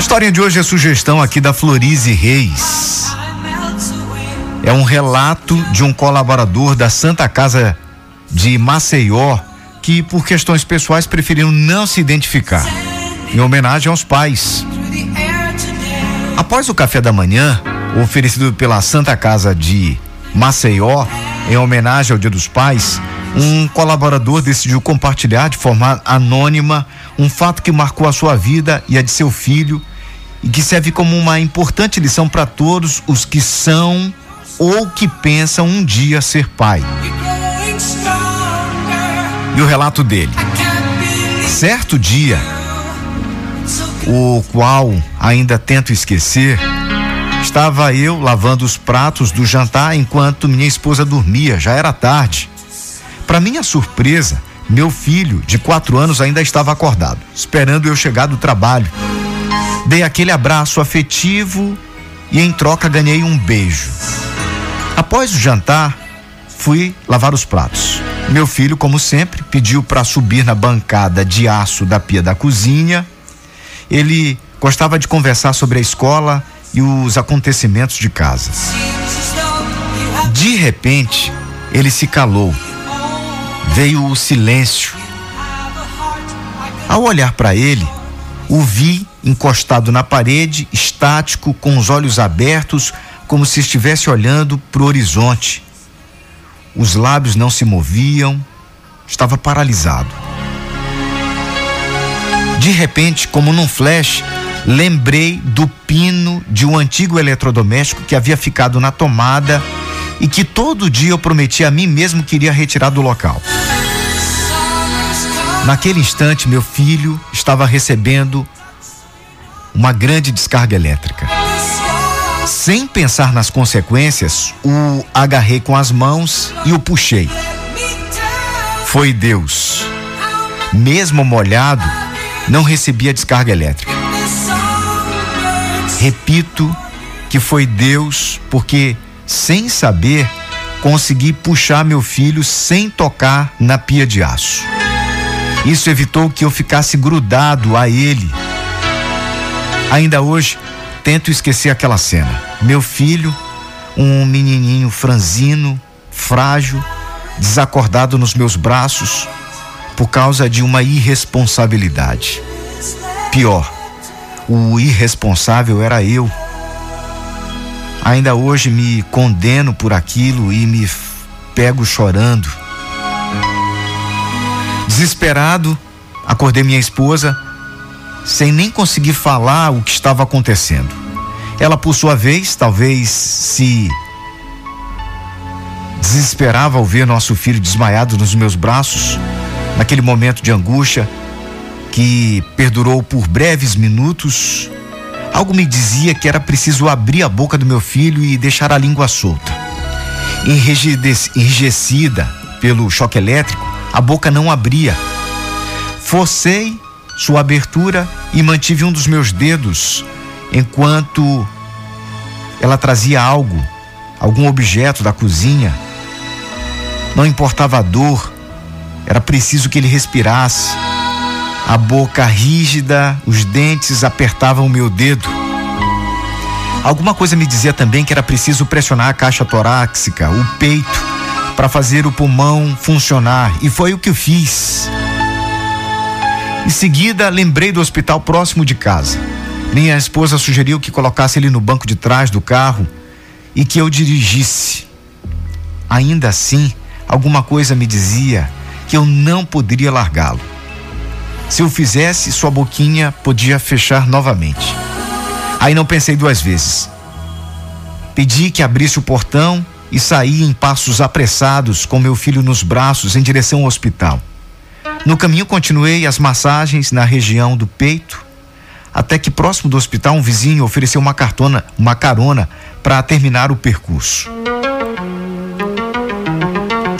A história de hoje é sugestão aqui da Florize Reis. É um relato de um colaborador da Santa Casa de Maceió que, por questões pessoais, preferiram não se identificar. Em homenagem aos pais. Após o café da manhã, oferecido pela Santa Casa de Maceió, em homenagem ao Dia dos Pais, um colaborador decidiu compartilhar de forma anônima um fato que marcou a sua vida e a de seu filho e que serve como uma importante lição para todos os que são ou que pensam um dia ser pai. E o relato dele. Certo dia, o qual ainda tento esquecer, estava eu lavando os pratos do jantar enquanto minha esposa dormia, já era tarde. Para minha surpresa, meu filho, de quatro anos, ainda estava acordado, esperando eu chegar do trabalho. Dei aquele abraço afetivo e, em troca, ganhei um beijo. Após o jantar, fui lavar os pratos. Meu filho, como sempre, pediu para subir na bancada de aço da pia da cozinha. Ele gostava de conversar sobre a escola e os acontecimentos de casa. De repente, ele se calou. Veio o silêncio. Ao olhar para ele, o vi encostado na parede, estático, com os olhos abertos, como se estivesse olhando para o horizonte. Os lábios não se moviam, estava paralisado. De repente, como num flash, lembrei do pino de um antigo eletrodoméstico que havia ficado na tomada e que todo dia eu prometia a mim mesmo que iria retirar do local. Naquele instante, meu filho estava recebendo uma grande descarga elétrica. Sem pensar nas consequências, o agarrei com as mãos e o puxei. Foi Deus. Mesmo molhado, não recebia descarga elétrica. Repito que foi Deus, porque, sem saber, consegui puxar meu filho sem tocar na pia de aço. Isso evitou que eu ficasse grudado a ele. Ainda hoje, tento esquecer aquela cena. Meu filho, um menininho franzino, frágil, desacordado nos meus braços por causa de uma irresponsabilidade. Pior, o irresponsável era eu. Ainda hoje me condeno por aquilo e me pego chorando. Desesperado, acordei minha esposa sem nem conseguir falar o que estava acontecendo. Ela, por sua vez, talvez se desesperava ao ver nosso filho desmaiado nos meus braços, naquele momento de angústia que perdurou por breves minutos, algo me dizia que era preciso abrir a boca do meu filho e deixar a língua solta. Enrijecida pelo choque elétrico, a boca não abria. Forcei sua abertura e mantive um dos meus dedos enquanto ela trazia algo, algum objeto da cozinha. Não importava a dor, era preciso que ele respirasse. A boca rígida, os dentes apertavam o meu dedo. Alguma coisa me dizia também que era preciso pressionar a caixa torácica, o peito, para fazer o pulmão funcionar, e foi o que eu fiz. Em seguida, lembrei do hospital próximo de casa. Minha esposa sugeriu que colocasse ele no banco de trás do carro e que eu dirigisse. Ainda assim, alguma coisa me dizia que eu não poderia largá-lo. Se eu fizesse, sua boquinha podia fechar novamente. Aí não pensei duas vezes. Pedi que abrisse o portão e saí em passos apressados com meu filho nos braços em direção ao hospital. No caminho continuei as massagens na região do peito, até que próximo do hospital um vizinho ofereceu uma cartona, uma carona para terminar o percurso.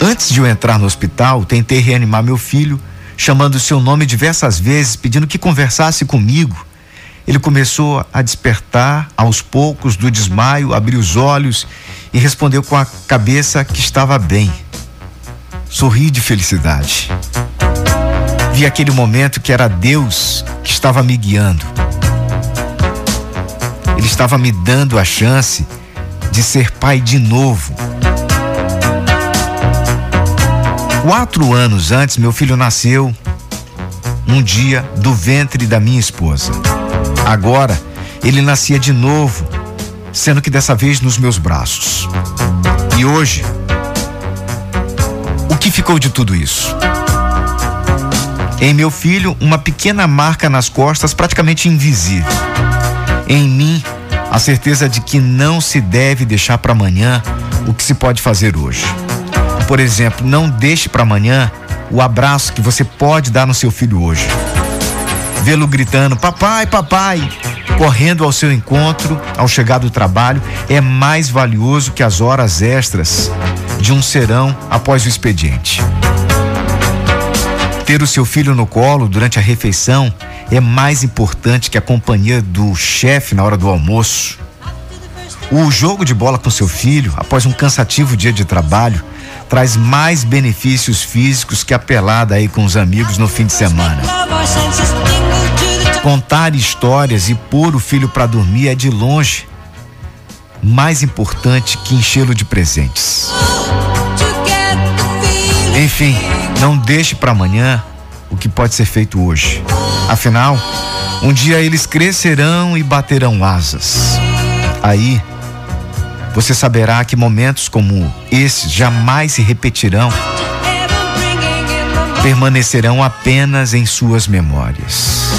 Antes de eu entrar no hospital, tentei reanimar meu filho chamando seu nome diversas vezes, pedindo que conversasse comigo. Ele começou a despertar aos poucos do desmaio, abriu os olhos e respondeu com a cabeça que estava bem. Sorri de felicidade. Vi aquele momento que era Deus que estava me guiando. estava me dando a chance de ser pai de novo. Quatro anos antes, meu filho nasceu um dia do ventre da minha esposa. Agora, ele nascia de novo, sendo que dessa vez nos meus braços. E hoje, o que ficou de tudo isso? Em meu filho, uma pequena marca nas costas, praticamente invisível. Em mim, a certeza de que não se deve deixar para amanhã o que se pode fazer hoje. Por exemplo, não deixe para amanhã o abraço que você pode dar no seu filho hoje. Vê-lo gritando: Papai, papai, correndo ao seu encontro ao chegar do trabalho é mais valioso que as horas extras de um serão após o expediente. Ter o seu filho no colo durante a refeição é mais importante que a companhia do chefe na hora do almoço. O jogo de bola com seu filho, após um cansativo dia de trabalho, traz mais benefícios físicos que a pelada aí com os amigos no fim de semana. Contar histórias e pôr o filho para dormir é de longe mais importante que enchê-lo de presentes. Enfim, não deixe para amanhã o que pode ser feito hoje. Afinal, um dia eles crescerão e baterão asas. Aí, você saberá que momentos como esses jamais se repetirão, permanecerão apenas em suas memórias.